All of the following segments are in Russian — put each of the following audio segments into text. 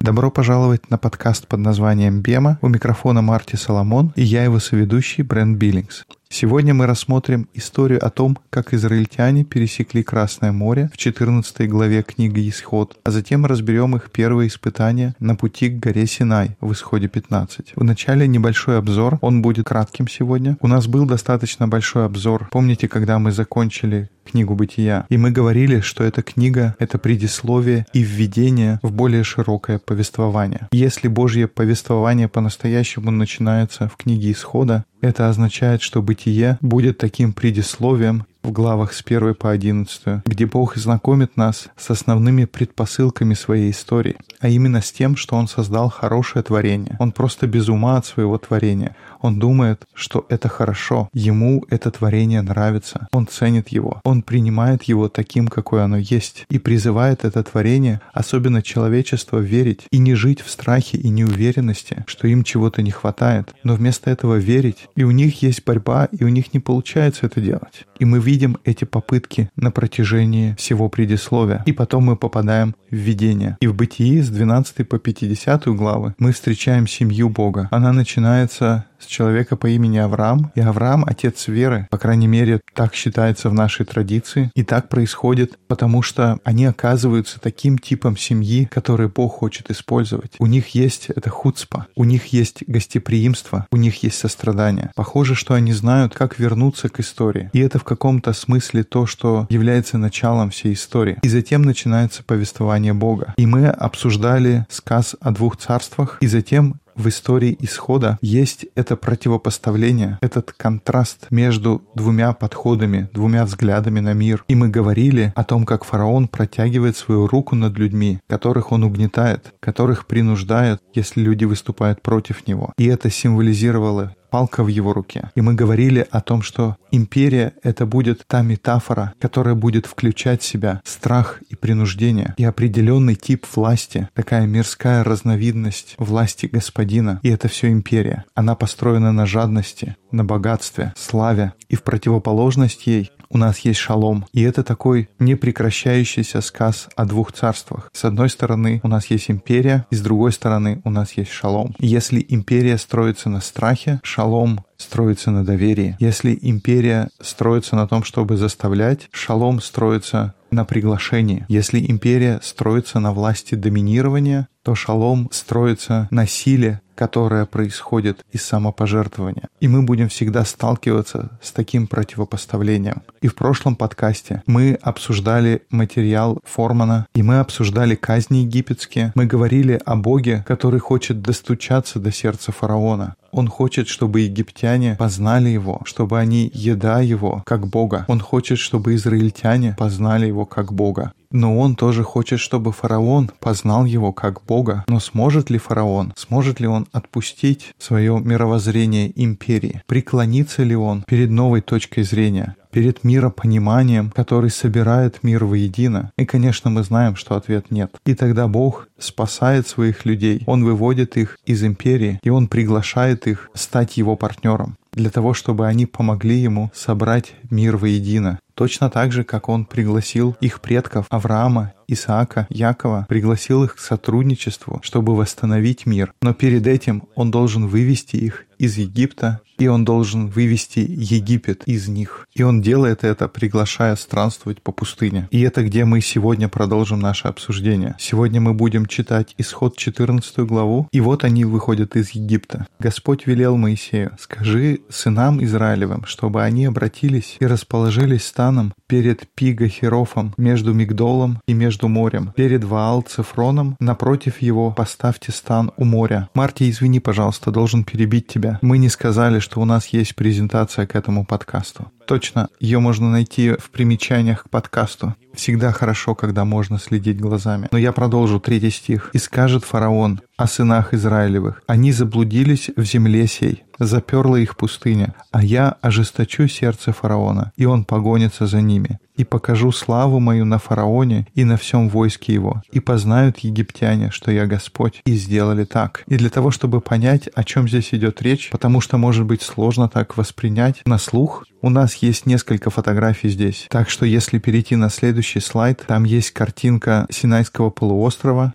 Добро пожаловать на подкаст под названием «Бема». У микрофона Марти Соломон и я его соведущий Брент Биллингс. Сегодня мы рассмотрим историю о том, как израильтяне пересекли Красное море в 14 главе книги «Исход», а затем разберем их первые испытания на пути к горе Синай в Исходе 15. Вначале небольшой обзор, он будет кратким сегодня. У нас был достаточно большой обзор. Помните, когда мы закончили книгу «Бытия». И мы говорили, что эта книга — это предисловие и введение в более широкое повествование. Если Божье повествование по-настоящему начинается в книге Исхода, это означает, что бытие будет таким предисловием в главах с 1 по 11, где Бог знакомит нас с основными предпосылками своей истории, а именно с тем, что Он создал хорошее творение. Он просто без ума от своего творения. Он думает, что это хорошо. Ему это творение нравится. Он ценит его. Он принимает его таким, какое оно есть. И призывает это творение, особенно человечество, верить и не жить в страхе и неуверенности, что им чего-то не хватает, но вместо этого верить. И у них есть борьба, и у них не получается это делать. И мы видим эти попытки на протяжении всего предисловия. И потом мы попадаем в видение. И в Бытии с 12 по 50 главы мы встречаем семью Бога. Она начинается с человека по имени Авраам. И Авраам — отец веры. По крайней мере, так считается в нашей традиции. И так происходит, потому что они оказываются таким типом семьи, который Бог хочет использовать. У них есть это хуцпа, у них есть гостеприимство, у них есть сострадание. Похоже, что они знают, как вернуться к истории. И это в каком-то смысле то, что является началом всей истории. И затем начинается повествование Бога. И мы обсуждали сказ о двух царствах, и затем в истории исхода есть это противопоставление, этот контраст между двумя подходами, двумя взглядами на мир. И мы говорили о том, как фараон протягивает свою руку над людьми, которых он угнетает, которых принуждает, если люди выступают против него. И это символизировало палка в его руке. И мы говорили о том, что империя — это будет та метафора, которая будет включать в себя страх и принуждение, и определенный тип власти, такая мирская разновидность власти господина. И это все империя. Она построена на жадности, на богатстве, славе. И в противоположность ей у нас есть шалом. И это такой непрекращающийся сказ о двух царствах. С одной стороны у нас есть империя, и с другой стороны у нас есть шалом. Если империя строится на страхе, шалом строится на доверии. Если империя строится на том, чтобы заставлять, шалом строится на приглашении. Если империя строится на власти доминирования, то шалом строится на силе, которая происходит из самопожертвования. И мы будем всегда сталкиваться с таким противопоставлением. И в прошлом подкасте мы обсуждали материал Формана, и мы обсуждали казни египетские. Мы говорили о Боге, который хочет достучаться до сердца фараона. Он хочет, чтобы египтяне познали его, чтобы они еда его как Бога. Он хочет, чтобы израильтяне познали его как Бога. Но он тоже хочет, чтобы фараон познал его как Бога. Но сможет ли фараон, сможет ли он отпустить свое мировоззрение империи? Преклонится ли он перед новой точкой зрения? перед миропониманием, который собирает мир воедино? И, конечно, мы знаем, что ответ нет. И тогда Бог спасает своих людей, Он выводит их из империи, и Он приглашает их стать Его партнером для того, чтобы они помогли ему собрать мир воедино. Точно так же, как он пригласил их предков Авраама, Исаака, Якова, пригласил их к сотрудничеству, чтобы восстановить мир. Но перед этим он должен вывести их из Египта, и он должен вывести Египет из них. И он делает это, приглашая странствовать по пустыне. И это где мы сегодня продолжим наше обсуждение. Сегодня мы будем читать исход 14 главу, и вот они выходят из Египта. Господь велел Моисею, скажи сынам Израилевым, чтобы они обратились и расположились станом перед Пигахерофом между Мигдолом и между морем, перед Ваал Цифроном, напротив его поставьте стан у моря. Марти, извини, пожалуйста, должен перебить тебя. Мы не сказали, что у нас есть презентация к этому подкасту. Точно, ее можно найти в примечаниях к подкасту. Всегда хорошо, когда можно следить глазами. Но я продолжу третий стих. «И скажет фараон о сынах Израилевых, они заблудились в земле сей, заперла их пустыня, а я ожесточу сердце фараона, и он погонится за ними. И покажу славу мою на фараоне и на всем войске его, и познают египтяне, что я Господь, и сделали так. И для того, чтобы понять, о чем здесь идет речь, потому что может быть сложно так воспринять на слух, у нас есть несколько фотографий здесь. Так что если перейти на следующий слайд, там есть картинка Синайского полуострова.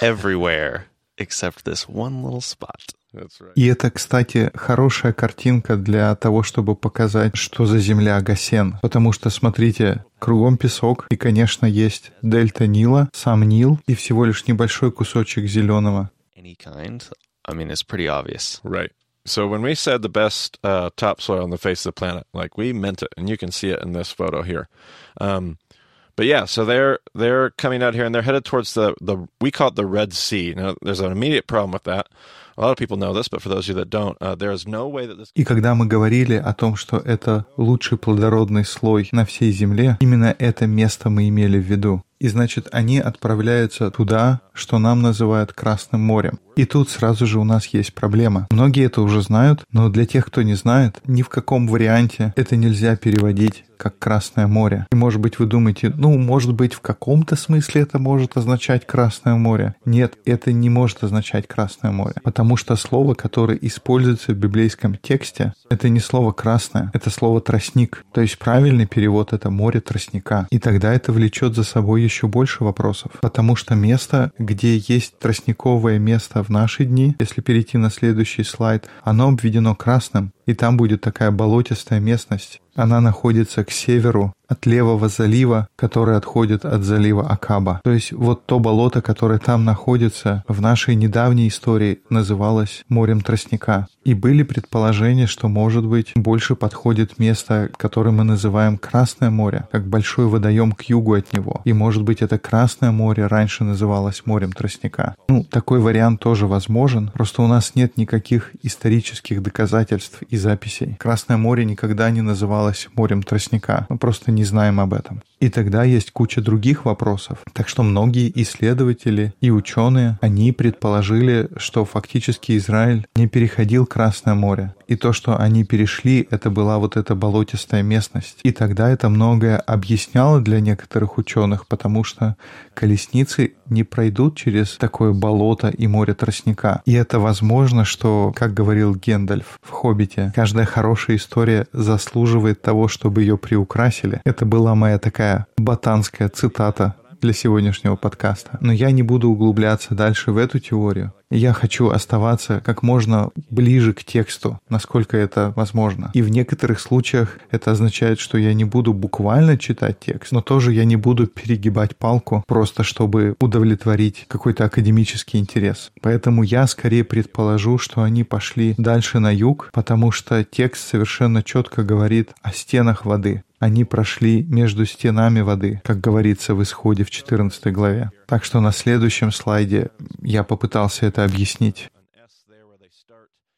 Everywhere except this one little spot. И это, кстати, хорошая картинка для того, чтобы показать, что за земля Гасен. Потому что, смотрите, кругом песок, и, конечно, есть дельта Нила, сам Нил, и всего лишь небольшой кусочек зеленого. Any kind. I mean, it's pretty obvious. Right. So when we said the best uh, topsoil on the face of the planet, like we meant it, and you can see it in this photo here. Um, but yeah, so they're they're coming out here and they're headed towards the the we call it the Red Sea. Now there's an immediate problem with that. И когда мы говорили о том, что это лучший плодородный слой на всей Земле, именно это место мы имели в виду. И значит, они отправляются туда, что нам называют Красным морем. И тут сразу же у нас есть проблема. Многие это уже знают, но для тех, кто не знает, ни в каком варианте это нельзя переводить как Красное море. И может быть вы думаете, ну, может быть в каком-то смысле это может означать Красное море. Нет, это не может означать Красное море. Потому что слово, которое используется в библейском тексте, это не слово красное, это слово тростник. То есть правильный перевод это море тростника. И тогда это влечет за собой еще больше вопросов. Потому что место, где есть тростниковое место в наши дни, если перейти на следующий слайд, оно обведено красным, и там будет такая болотистая местность. Она находится к северу от левого залива, который отходит от залива Акаба. То есть вот то болото, которое там находится, в нашей недавней истории называлось морем тростника. И были предположения, что, может быть, больше подходит место, которое мы называем Красное море, как большой водоем к югу от него. И, может быть, это Красное море раньше называлось морем тростника. Ну, такой вариант тоже возможен, просто у нас нет никаких исторических доказательств записей. Красное море никогда не называлось морем тростника. Мы просто не знаем об этом. И тогда есть куча других вопросов. Так что многие исследователи и ученые, они предположили, что фактически Израиль не переходил Красное море. И то, что они перешли, это была вот эта болотистая местность. И тогда это многое объясняло для некоторых ученых, потому что колесницы не пройдут через такое болото и море тростника. И это возможно, что, как говорил Гендальф в «Хоббите», каждая хорошая история заслуживает того, чтобы ее приукрасили. Это была моя такая ботанская цитата для сегодняшнего подкаста. Но я не буду углубляться дальше в эту теорию. Я хочу оставаться как можно ближе к тексту, насколько это возможно. И в некоторых случаях это означает, что я не буду буквально читать текст, но тоже я не буду перегибать палку просто чтобы удовлетворить какой-то академический интерес. Поэтому я скорее предположу, что они пошли дальше на юг, потому что текст совершенно четко говорит о стенах воды. Они прошли между стенами воды, как говорится в исходе в 14 главе. Так что на следующем слайде я попытался это объяснить.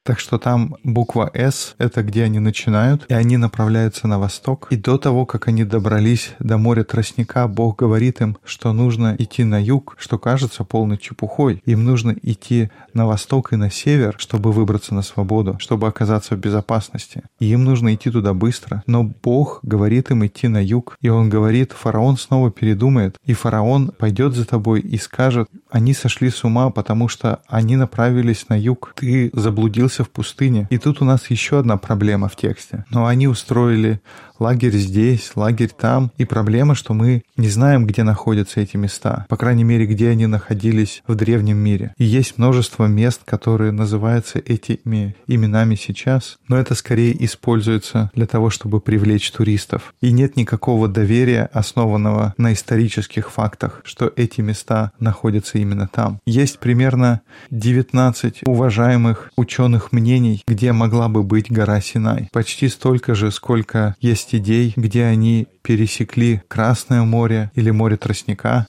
Так что там буква «С» — это где они начинают, и они направляются на восток. И до того, как они добрались до моря Тростника, Бог говорит им, что нужно идти на юг, что кажется полной чепухой. Им нужно идти на восток и на север, чтобы выбраться на свободу, чтобы оказаться в безопасности. И им нужно идти туда быстро. Но Бог говорит им идти на юг, и Он говорит, фараон снова передумает, и фараон пойдет за тобой и скажет, они сошли с ума, потому что они направились на юг. Ты заблудился в пустыне. И тут у нас еще одна проблема в тексте. Но они устроили лагерь здесь, лагерь там. И проблема, что мы не знаем, где находятся эти места. По крайней мере, где они находились в древнем мире. И есть множество мест, которые называются этими именами сейчас. Но это скорее используется для того, чтобы привлечь туристов. И нет никакого доверия, основанного на исторических фактах, что эти места находятся именно там. Есть примерно 19 уважаемых ученых мнений, где могла бы быть гора Синай. Почти столько же, сколько есть идей, где они пересекли Красное море или море тростника.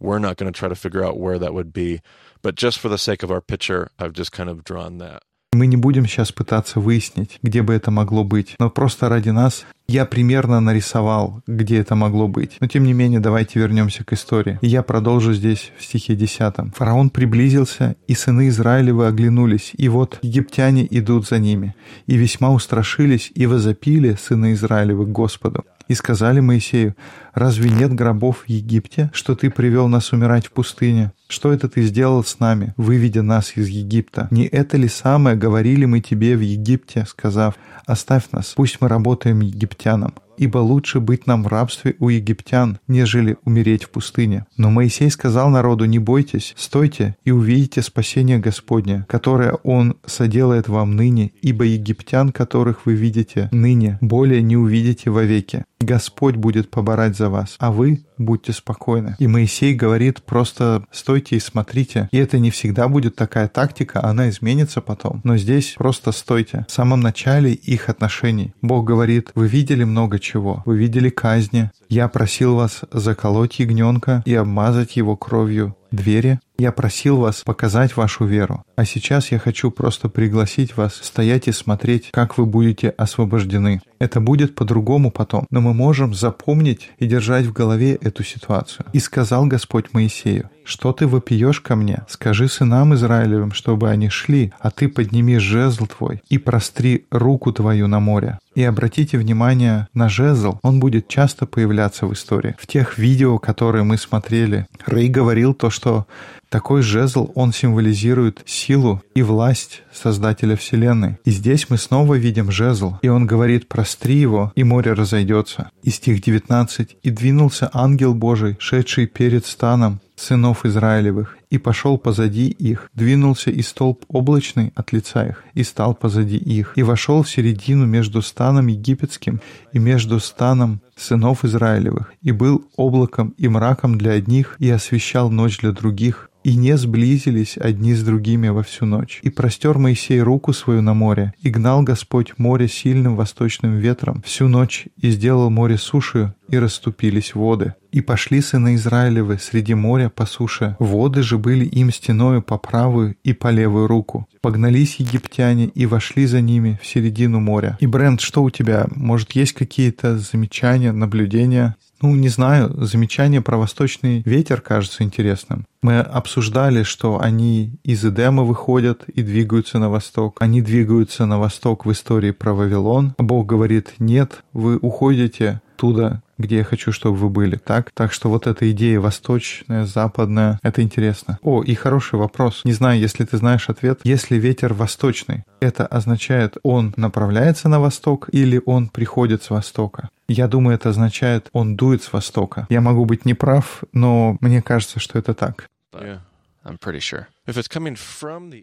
We're not going to try to figure out where that would be, but just for the sake of our picture, I've just kind of drawn that. Мы не будем сейчас пытаться выяснить, где бы это могло быть, но просто ради нас я примерно нарисовал, где это могло быть. Но тем не менее, давайте вернемся к истории. И я продолжу здесь в стихе 10. Фараон приблизился, и сыны Израилевы оглянулись, и вот египтяне идут за ними. И весьма устрашились, и возопили сыны Израилевы к Господу. И сказали Моисею, «Разве нет гробов в Египте, что ты привел нас умирать в пустыне? Что это ты сделал с нами, выведя нас из Египта? Не это ли самое говорили мы тебе в Египте, сказав, «Оставь нас, пусть мы работаем египтянам»? Ибо лучше быть нам в рабстве у египтян, нежели умереть в пустыне. Но Моисей сказал народу, не бойтесь, стойте и увидите спасение Господне, которое Он соделает вам ныне, ибо египтян, которых вы видите ныне, более не увидите вовеки. Господь будет поборать за вас, а вы будьте спокойны. И Моисей говорит просто стойте и смотрите. И это не всегда будет такая тактика, она изменится потом. Но здесь просто стойте. В самом начале их отношений Бог говорит, вы видели много чего, вы видели казни. Я просил вас заколоть ягненка и обмазать его кровью двери. Я просил вас показать вашу веру, а сейчас я хочу просто пригласить вас стоять и смотреть, как вы будете освобождены. Это будет по-другому потом, но мы можем запомнить и держать в голове эту ситуацию. «И сказал Господь Моисею, что ты вопиешь ко мне? Скажи сынам Израилевым, чтобы они шли, а ты подними жезл твой и простри руку твою на море. И обратите внимание на жезл, он будет часто появляться в истории. В тех видео, которые мы смотрели, Рэй говорил то, что такой жезл, он символизирует силу и власть Создателя Вселенной. И здесь мы снова видим жезл, и он говорит «простри его, и море разойдется». И стих 19 «И двинулся ангел Божий, шедший перед станом, сынов Израилевых, и пошел позади их, двинулся и столб облачный от лица их, и стал позади их, и вошел в середину между станом египетским и между станом сынов Израилевых, и был облаком и мраком для одних, и освещал ночь для других, и не сблизились одни с другими во всю ночь. И простер Моисей руку свою на море, и гнал Господь море сильным восточным ветром всю ночь, и сделал море сушью, и расступились воды. И пошли сыны Израилевы среди моря по суше. Воды же были им стеною по правую и по левую руку. Погнались египтяне и вошли за ними в середину моря. И, Брент, что у тебя? Может, есть какие-то замечания, наблюдения? Ну, не знаю, замечание про восточный ветер кажется интересным. Мы обсуждали, что они из Эдема выходят и двигаются на восток. Они двигаются на восток в истории про Вавилон. Бог говорит, нет, вы уходите туда, где я хочу, чтобы вы были, так? Так что вот эта идея восточная, западная, это интересно. О, и хороший вопрос. Не знаю, если ты знаешь ответ. Если ветер восточный, это означает, он направляется на восток или он приходит с востока? Я думаю, это означает, он дует с востока. Я могу быть неправ, но мне кажется, что это так. Yeah.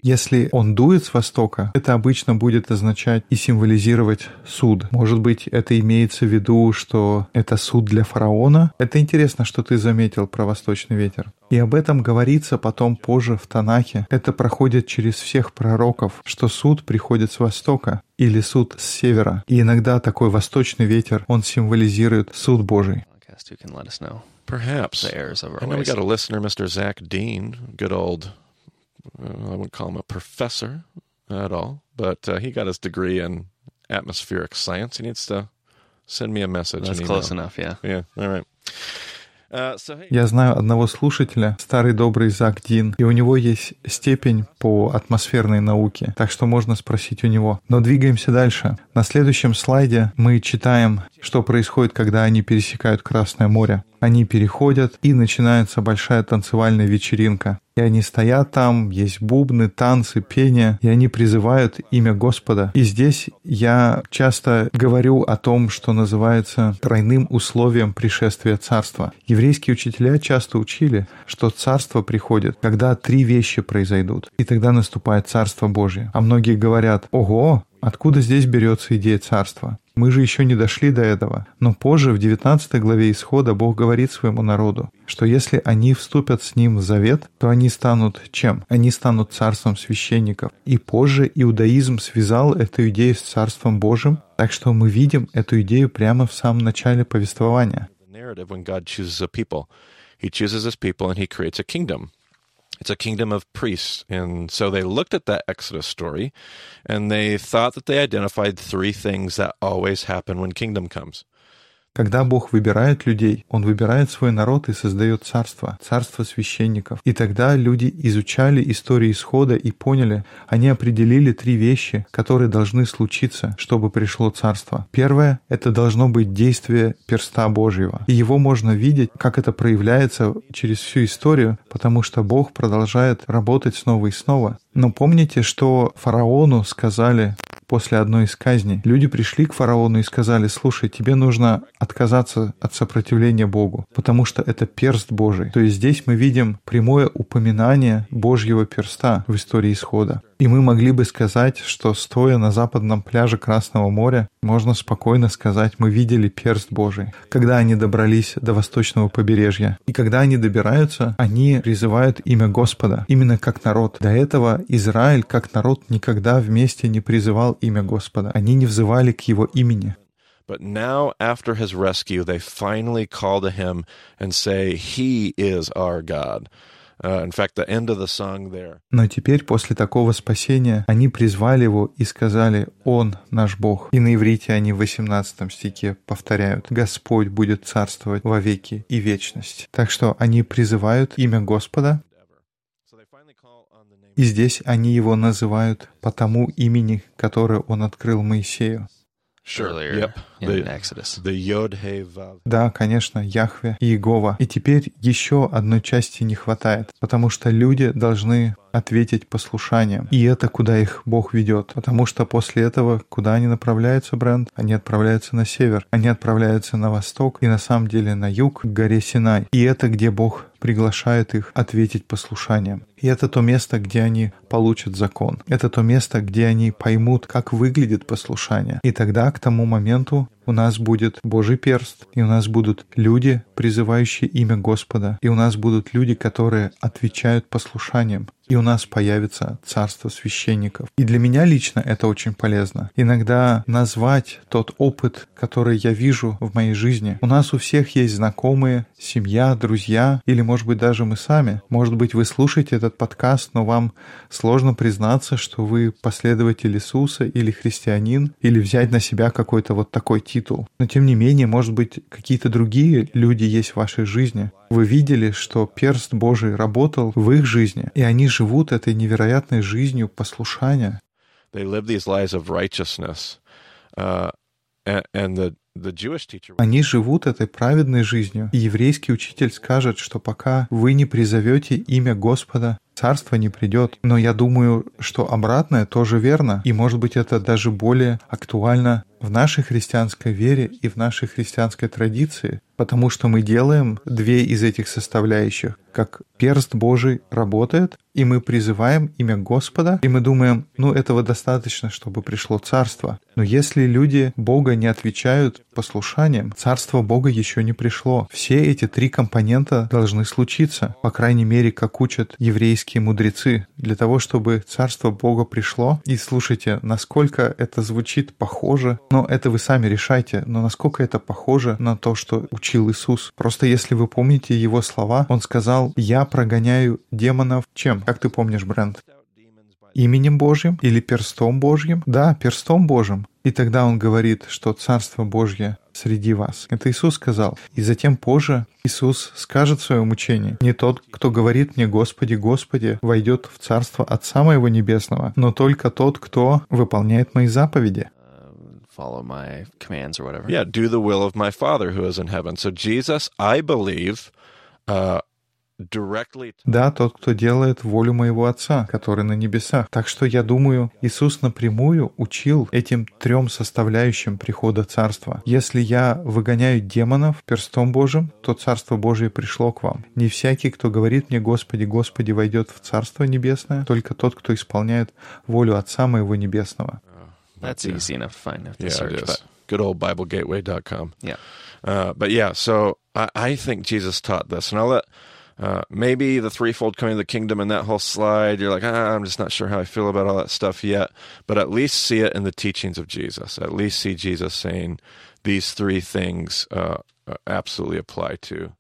Если он дует с востока, это обычно будет означать и символизировать суд. Может быть, это имеется в виду, что это суд для фараона? Это интересно, что ты заметил про восточный ветер. И об этом говорится потом позже в Танахе. Это проходит через всех пророков, что суд приходит с востока или суд с севера. И иногда такой восточный ветер, он символизирует суд Божий. Perhaps. The errors of our I know we got a listener, Mr. Zach Dean, good old, uh, I wouldn't call him a professor at all, but uh, he got his degree in atmospheric science. He needs to send me a message. That's close enough, yeah. Yeah, all right. Hey, Я знаю одного слушателя, старый добрый Зак Дин, и у него есть степень по атмосферной науке, так что можно спросить у него. Но двигаемся дальше. На следующем слайде мы читаем, что происходит, когда они пересекают Красное море. Они переходят, и начинается большая танцевальная вечеринка. И они стоят там, есть бубны, танцы, пение, и они призывают имя Господа. И здесь я часто говорю о том, что называется тройным условием пришествия царства. Еврейские учителя часто учили, что царство приходит, когда три вещи произойдут, и тогда наступает царство Божье. А многие говорят, ого, Откуда здесь берется идея царства? Мы же еще не дошли до этого. Но позже, в 19 главе Исхода, Бог говорит своему народу, что если они вступят с Ним в завет, то они станут чем? Они станут царством священников. И позже иудаизм связал эту идею с Царством Божьим, так что мы видим эту идею прямо в самом начале повествования. It's a kingdom of priests. And so they looked at that Exodus story and they thought that they identified three things that always happen when kingdom comes. Когда Бог выбирает людей, Он выбирает свой народ и создает царство, царство священников. И тогда люди изучали историю исхода и поняли, они определили три вещи, которые должны случиться, чтобы пришло царство. Первое — это должно быть действие перста Божьего. И его можно видеть, как это проявляется через всю историю, потому что Бог продолжает работать снова и снова. Но помните, что фараону сказали после одной из казней. Люди пришли к фараону и сказали, слушай, тебе нужно отказаться от сопротивления Богу, потому что это перст Божий. То есть здесь мы видим прямое упоминание Божьего перста в истории исхода. И мы могли бы сказать, что стоя на западном пляже Красного моря, можно спокойно сказать, мы видели перст Божий, когда они добрались до восточного побережья. И когда они добираются, они призывают имя Господа, именно как народ. До этого Израиль как народ никогда вместе не призывал имя Господа. Они не взывали к его имени. But now, after his rescue, they finally call to him and say, He is our God. Uh. Но теперь, после такого спасения, они призвали его и сказали «Он наш Бог». И на иврите они в 18 стихе повторяют «Господь будет царствовать во веки и вечность». Так что они призывают имя Господа, и здесь они его называют по тому имени, которое он открыл Моисею. Yep. Да, конечно, Яхве и Иегова. И теперь еще одной части не хватает, потому что люди должны ответить послушанием. И это куда их Бог ведет. Потому что после этого, куда они направляются, Брент? Они отправляются на север. Они отправляются на восток и на самом деле на юг, к горе Синай. И это где Бог приглашает их ответить послушанием. И это то место, где они получат закон. Это то место, где они поймут, как выглядит послушание. И тогда, к тому моменту, у нас будет Божий перст, и у нас будут люди, призывающие имя Господа, и у нас будут люди, которые отвечают послушанием, и у нас появится царство священников. И для меня лично это очень полезно. Иногда назвать тот опыт, который я вижу в моей жизни. У нас у всех есть знакомые, семья, друзья, или, может быть, даже мы сами. Может быть, вы слушаете этот подкаст, но вам сложно признаться, что вы последователь Иисуса или христианин, или взять на себя какой-то вот такой титул. Но, тем не менее, может быть, какие-то другие люди есть в вашей жизни. Вы видели, что перст Божий работал в их жизни, и они живут этой невероятной жизнью послушания. They live these lives of righteousness. Uh, and, the. Они живут этой праведной жизнью. И еврейский учитель скажет, что пока вы не призовете имя Господа, царство не придет. Но я думаю, что обратное тоже верно. И может быть это даже более актуально в нашей христианской вере и в нашей христианской традиции, потому что мы делаем две из этих составляющих. Как перст Божий работает, и мы призываем имя Господа, и мы думаем, ну этого достаточно, чтобы пришло царство. Но если люди Бога не отвечают послушанием, царство Бога еще не пришло. Все эти три компонента должны случиться, по крайней мере, как учат еврейские мудрецы, для того, чтобы царство Бога пришло. И слушайте, насколько это звучит похоже, но это вы сами решайте, но насколько это похоже на то, что учил Иисус. Просто если вы помните его слова, он сказал, я прогоняю демонов чем? Как ты помнишь, Брент? Именем Божьим или перстом Божьим? Да, перстом Божьим. И тогда он говорит, что Царство Божье среди вас. Это Иисус сказал. И затем позже Иисус скажет в своем учении, «Не тот, кто говорит мне, Господи, Господи, войдет в Царство Отца Моего Небесного, но только тот, кто выполняет мои заповеди». Follow my commands or whatever. Yeah, do the will of my Father who is in heaven. So Jesus, I believe, uh, Да, тот, кто делает волю моего Отца, который на небесах. Так что я думаю, Иисус напрямую учил этим трем составляющим прихода Царства. Если я выгоняю демонов перстом Божьим, то Царство Божие пришло к вам. Не всякий, кто говорит мне, Господи, Господи, войдет в Царство Небесное, только тот, кто исполняет волю Отца моего Небесного. That's Yeah. easy enough to find if Yeah, search, but Good old BibleGateway.com. yeah. Uh, but yeah, so I, I think Jesus taught this, and I'll let uh, maybe the threefold coming of the kingdom and that whole slide. You're like, ah, I'm just not sure how I feel about all that stuff yet. But at least see it in the teachings of Jesus. At least see Jesus saying these three things uh, uh, absolutely apply to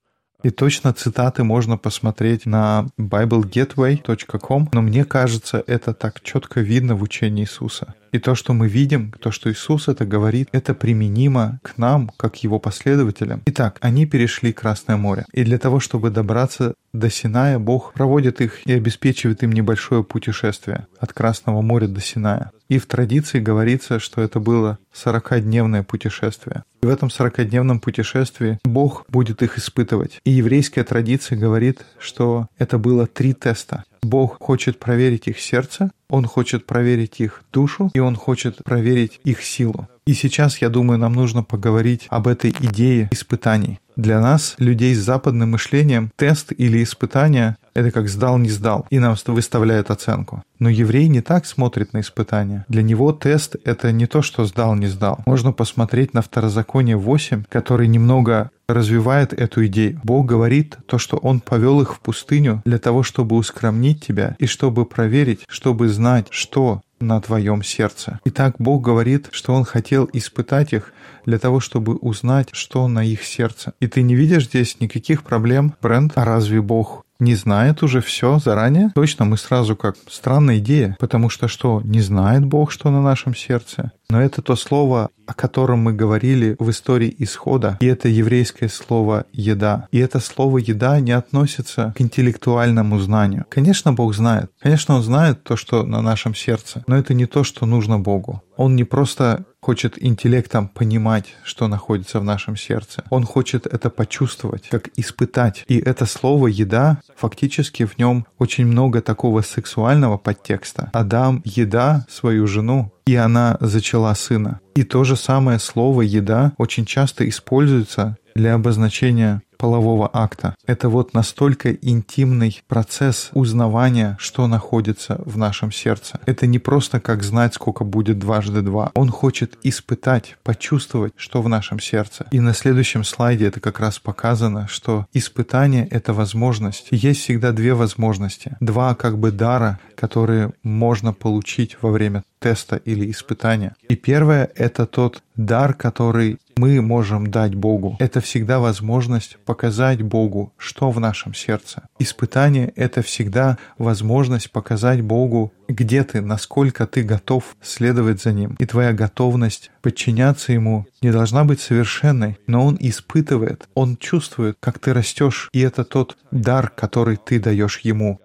И точно цитаты можно посмотреть на biblegateway.com, но мне кажется, это так четко видно в учении Иисуса. И то, что мы видим, то, что Иисус это говорит, это применимо к нам, как его последователям. Итак, они перешли Красное море. И для того, чтобы добраться до Синая, Бог проводит их и обеспечивает им небольшое путешествие от Красного моря до Синая. И в традиции говорится, что это было 40-дневное путешествие. И в этом 40-дневном путешествии Бог будет их испытывать. И еврейская традиция говорит, что это было три теста. Бог хочет проверить их сердце, Он хочет проверить их душу, и Он хочет проверить их силу. И сейчас, я думаю, нам нужно поговорить об этой идее испытаний. Для нас, людей с западным мышлением, тест или испытание — это как сдал, не сдал, и нам выставляют оценку. Но еврей не так смотрит на испытания. Для него тест — это не то, что сдал, не сдал. Можно посмотреть на Второзаконие 8, который немного развивает эту идею. Бог говорит то, что Он повел их в пустыню для того, чтобы ускромнить тебя и чтобы проверить, чтобы знать, что на твоем сердце. Итак, Бог говорит, что Он хотел испытать их для того, чтобы узнать, что на их сердце. И ты не видишь здесь никаких проблем, Брент? А разве Бог не знает уже все заранее? Точно, мы сразу как странная идея, потому что что, не знает Бог, что на нашем сердце? Но это то слово, о котором мы говорили в истории исхода, и это еврейское слово «еда». И это слово «еда» не относится к интеллектуальному знанию. Конечно, Бог знает. Конечно, Он знает то, что на нашем сердце, но это не то, что нужно Богу. Он не просто хочет интеллектом понимать, что находится в нашем сердце. Он хочет это почувствовать, как испытать. И это слово «еда» фактически в нем очень много такого сексуального подтекста. Адам еда свою жену, и она зачала сына. И то же самое слово «еда» очень часто используется для обозначения полового акта. Это вот настолько интимный процесс узнавания, что находится в нашем сердце. Это не просто как знать, сколько будет дважды два. Он хочет испытать, почувствовать, что в нашем сердце. И на следующем слайде это как раз показано, что испытание — это возможность. Есть всегда две возможности. Два как бы дара, которые можно получить во время теста или испытания. И первое — это тот дар, который мы можем дать Богу. Это всегда возможность показать Богу, что в нашем сердце. Испытание — это всегда возможность показать Богу, где ты, насколько ты готов следовать за Ним. И твоя готовность подчиняться Ему не должна быть совершенной, но Он испытывает, Он чувствует, как ты растешь, и это тот дар, который ты даешь Ему.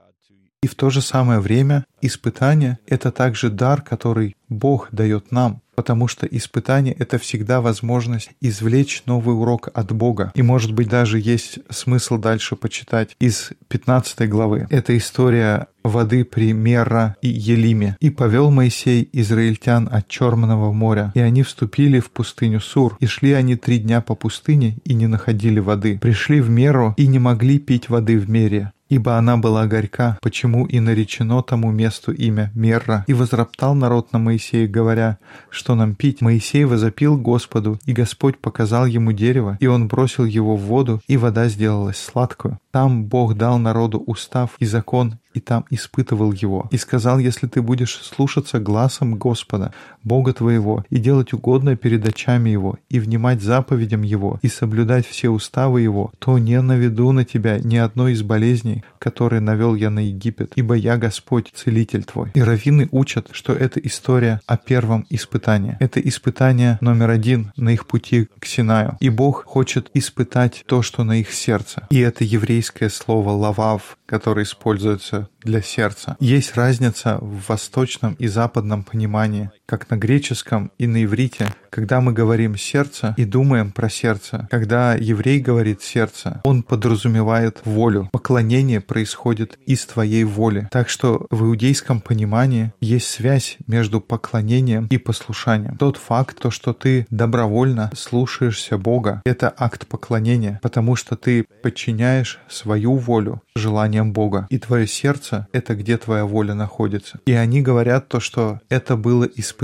И в то же самое время испытание — это также дар, который Бог дает нам, потому что испытание — это всегда возможность извлечь новый урок от Бога. И, может быть, даже есть смысл дальше почитать из 15 главы. Это история воды при Мера и Елиме. «И повел Моисей израильтян от Черного моря, и они вступили в пустыню Сур, и шли они три дня по пустыне, и не находили воды. Пришли в Меру, и не могли пить воды в Мере, ибо она была горька, почему и наречено тому месту имя Мерра. И возроптал народ на Моисея, говоря, что нам пить. Моисей возопил Господу, и Господь показал ему дерево, и он бросил его в воду, и вода сделалась сладкую. Там Бог дал народу устав и закон, и там испытывал его. И сказал, если ты будешь слушаться глазом Господа, Бога твоего, и делать угодное перед очами Его, и внимать заповедям Его, и соблюдать все уставы Его, то не наведу на тебя ни одной из болезней, которые навел я на Египет, ибо я Господь, целитель твой. И раввины учат, что это история о первом испытании. Это испытание номер один на их пути к Синаю. И Бог хочет испытать то, что на их сердце. И это еврейское слово «лавав», которое используется для сердца. Есть разница в восточном и западном понимании, как на греческом и на иврите, когда мы говорим «сердце» и думаем про сердце. Когда еврей говорит «сердце», он подразумевает волю. Поклонение происходит из твоей воли. Так что в иудейском понимании есть связь между поклонением и послушанием. Тот факт, то, что ты добровольно слушаешься Бога, это акт поклонения, потому что ты подчиняешь свою волю желаниям Бога. И твое сердце — это где твоя воля находится. И они говорят то, что это было испытание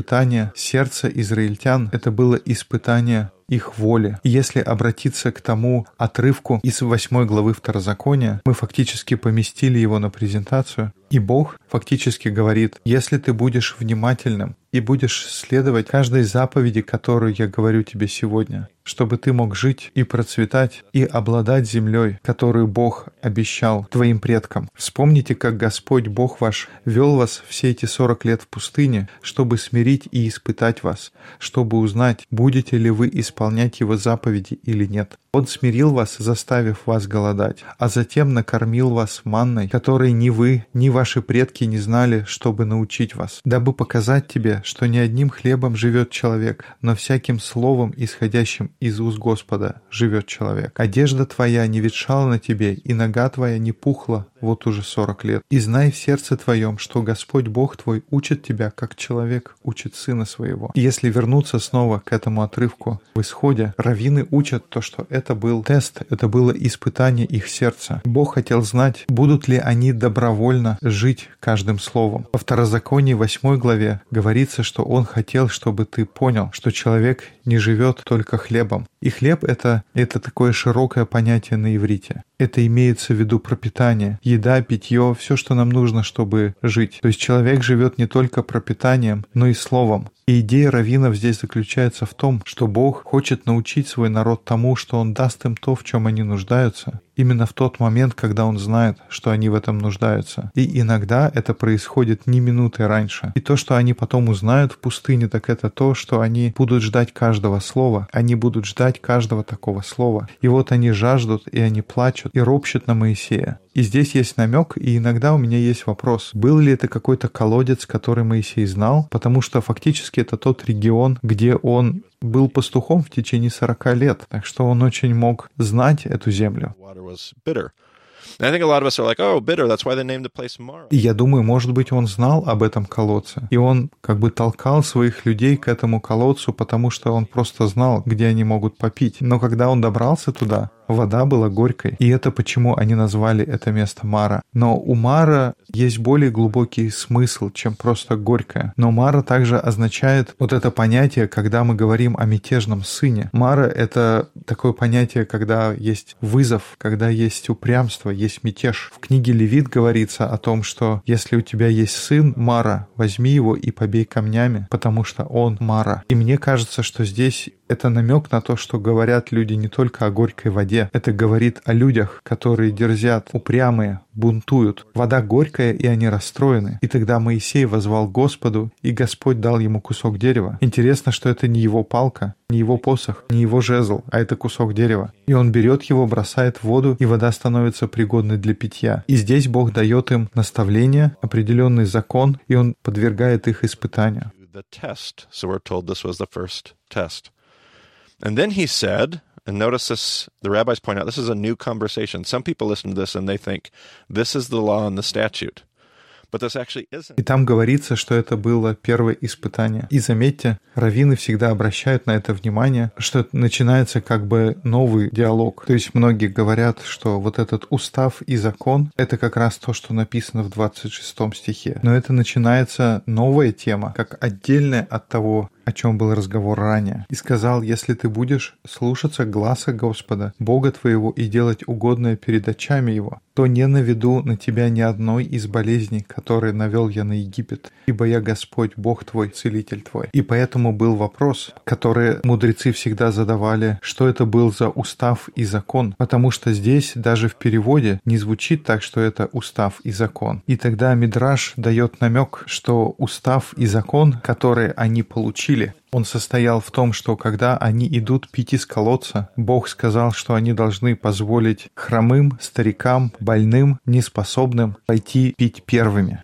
сердца израильтян, это было испытание их воли. И если обратиться к тому отрывку из восьмой главы Второзакония, мы фактически поместили его на презентацию, и Бог фактически говорит, если ты будешь внимательным и будешь следовать каждой заповеди, которую я говорю тебе сегодня, чтобы ты мог жить и процветать, и обладать землей, которую Бог обещал твоим предкам. Вспомните, как Господь Бог ваш вел вас все эти сорок лет в пустыне, чтобы смирить и испытать вас, чтобы узнать, будете ли вы исполнять Его заповеди или нет. Он смирил вас, заставив вас голодать, а затем накормил вас манной, которой ни вы, ни ваши предки не знали, чтобы научить вас, дабы показать тебе, что не одним хлебом живет человек, но всяким словом, исходящим из уст Господа, живет человек. Одежда твоя не ветшала на тебе, и нога твоя не пухла вот уже сорок лет. И знай в сердце твоем, что Господь Бог твой учит тебя, как человек учит сына своего. Если вернуться снова к этому отрывку в исходе, раввины учат то, что это был тест, это было испытание их сердца. Бог хотел знать, будут ли они добровольно жить каждым словом. Во второзаконии 8 главе говорится, что Он хотел, чтобы ты понял, что человек не живет только хлебом. И хлеб это, это такое широкое понятие на иврите. Это имеется в виду пропитание, еда, питье, все, что нам нужно, чтобы жить. То есть человек живет не только пропитанием, но и словом. И идея раввинов здесь заключается в том, что Бог хочет научить свой народ тому, что Он даст им то, в чем они нуждаются, именно в тот момент, когда Он знает, что они в этом нуждаются. И иногда это происходит не минуты раньше. И то, что они потом узнают в пустыне, так это то, что они будут ждать каждого слова, они будут ждать каждого такого слова. И вот они жаждут, и они плачут, и ропщут на Моисея. И здесь есть намек, и иногда у меня есть вопрос, был ли это какой-то колодец, который Моисей знал, потому что фактически это тот регион, где он был пастухом в течение 40 лет, так что он очень мог знать эту землю. Я думаю, может быть, он знал об этом колодце. И он как бы толкал своих людей к этому колодцу, потому что он просто знал, где они могут попить. Но когда он добрался туда, вода была горькой. И это почему они назвали это место Мара. Но у Мара есть более глубокий смысл, чем просто горькое. Но Мара также означает вот это понятие, когда мы говорим о мятежном сыне. Мара — это такое понятие, когда есть вызов, когда есть упрямство, есть мятеж. В книге Левит говорится о том, что если у тебя есть сын Мара, возьми его и побей камнями, потому что он Мара. И мне кажется, что здесь это намек на то, что говорят люди не только о горькой воде. Это говорит о людях, которые дерзят, упрямые, бунтуют. Вода горькая, и они расстроены. И тогда Моисей возвал Господу, и Господь дал ему кусок дерева. Интересно, что это не его палка, не его посох, не его жезл, а это кусок дерева. И он берет его, бросает в воду, и вода становится пригодной для питья. И здесь Бог дает им наставление, определенный закон, и он подвергает их испытанию. And then he said, and notice this, the rabbis point out, this is a new conversation. Some people listen to this and they think this is the law and the statute. But this actually isn't. И там говорится, что это было первое испытание. И заметьте, раввины всегда обращают на это внимание, что начинается как бы новый диалог. То есть многие говорят, что вот этот устав и закон — это как раз то, что написано в 26 стихе. Но это начинается новая тема, как отдельная от того, о чем был разговор ранее, и сказал, если ты будешь слушаться гласа Господа, Бога твоего, и делать угодное перед очами Его, то не наведу на тебя ни одной из болезней, которые навел я на Египет, ибо я Господь, Бог твой, Целитель твой. И поэтому был вопрос, который мудрецы всегда задавали, что это был за устав и закон, потому что здесь даже в переводе не звучит так, что это устав и закон. И тогда Мидраш дает намек, что устав и закон, которые они получили, он состоял в том, что когда они идут пить из колодца, Бог сказал, что они должны позволить хромым, старикам, больным, неспособным пойти пить первыми.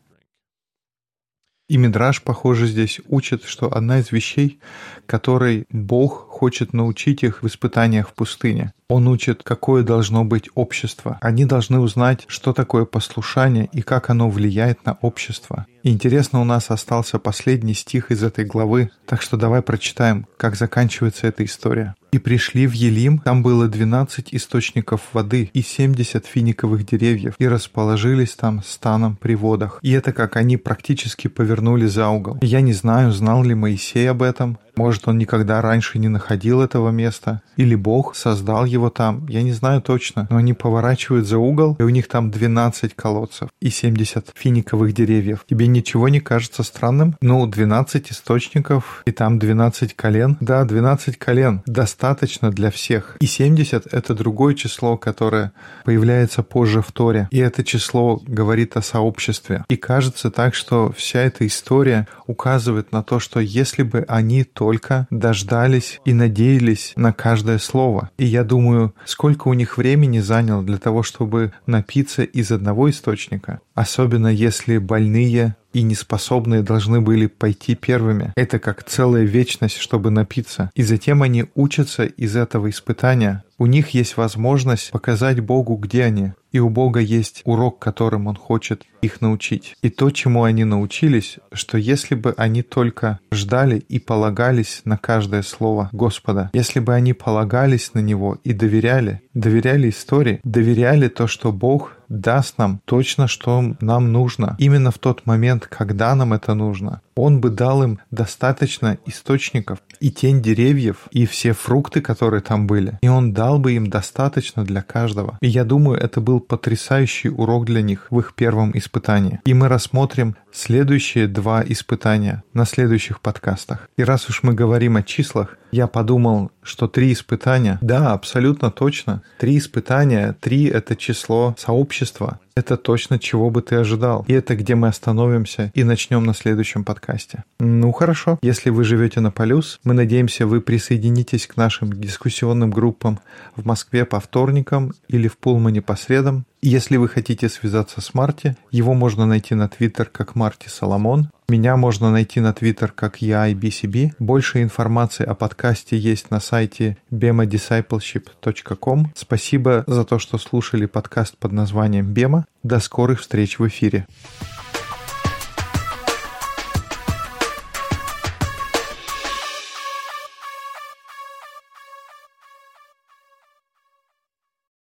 И Мидраш, похоже, здесь учит, что одна из вещей, которой Бог хочет научить их в испытаниях в пустыне. Он учит, какое должно быть общество. Они должны узнать, что такое послушание и как оно влияет на общество. Интересно, у нас остался последний стих из этой главы, так что давай прочитаем, как заканчивается эта история. «И пришли в Елим, там было двенадцать источников воды и семьдесят финиковых деревьев, и расположились там станом при водах. И это как они практически повернули за угол. Я не знаю, знал ли Моисей об этом, Может, он никогда раньше не находил этого места, или Бог создал его там, я не знаю точно, но они поворачивают за угол, и у них там 12 колодцев и 70 финиковых деревьев. Тебе ничего не кажется странным? Ну, 12 источников, и там 12 колен. Да, 12 колен. Достаточно для всех. И 70 — это другое число, которое появляется позже в Торе. И это число говорит о сообществе. И кажется так, что вся эта история указывает на то, что если бы они только дождались и надеялись на каждое слово. И я думаю, сколько у них времени заняло для того, чтобы напиться из одного источника, особенно если больные и неспособные должны были пойти первыми. Это как целая вечность, чтобы напиться. И затем они учатся из этого испытания. У них есть возможность показать Богу, где они. И у Бога есть урок, которым Он хочет их научить. И то, чему они научились, что если бы они только ждали и полагались на каждое слово Господа, если бы они полагались на Него и доверяли, доверяли истории, доверяли то, что Бог даст нам точно, что нам нужно. Именно в тот момент, когда нам это нужно. Он бы дал им достаточно источников и тень деревьев, и все фрукты, которые там были. И он дал бы им достаточно для каждого. И я думаю, это был потрясающий урок для них в их первом испытании. И мы рассмотрим следующие два испытания на следующих подкастах. И раз уж мы говорим о числах, я подумал, что три испытания, да, абсолютно точно, три испытания, три — это число сообщества, это точно чего бы ты ожидал. И это где мы остановимся и начнем на следующем подкасте. Ну хорошо, если вы живете на Полюс, мы надеемся, вы присоединитесь к нашим дискуссионным группам в Москве по вторникам или в Пулмане по средам. Если вы хотите связаться с Марти, его можно найти на Твиттер как Марти Соломон. Меня можно найти на Твиттер как я IBCB. Больше информации о подкасте есть на сайте bemadiscipleship.com. Спасибо за то, что слушали подкаст под названием Бема. До скорых встреч в эфире.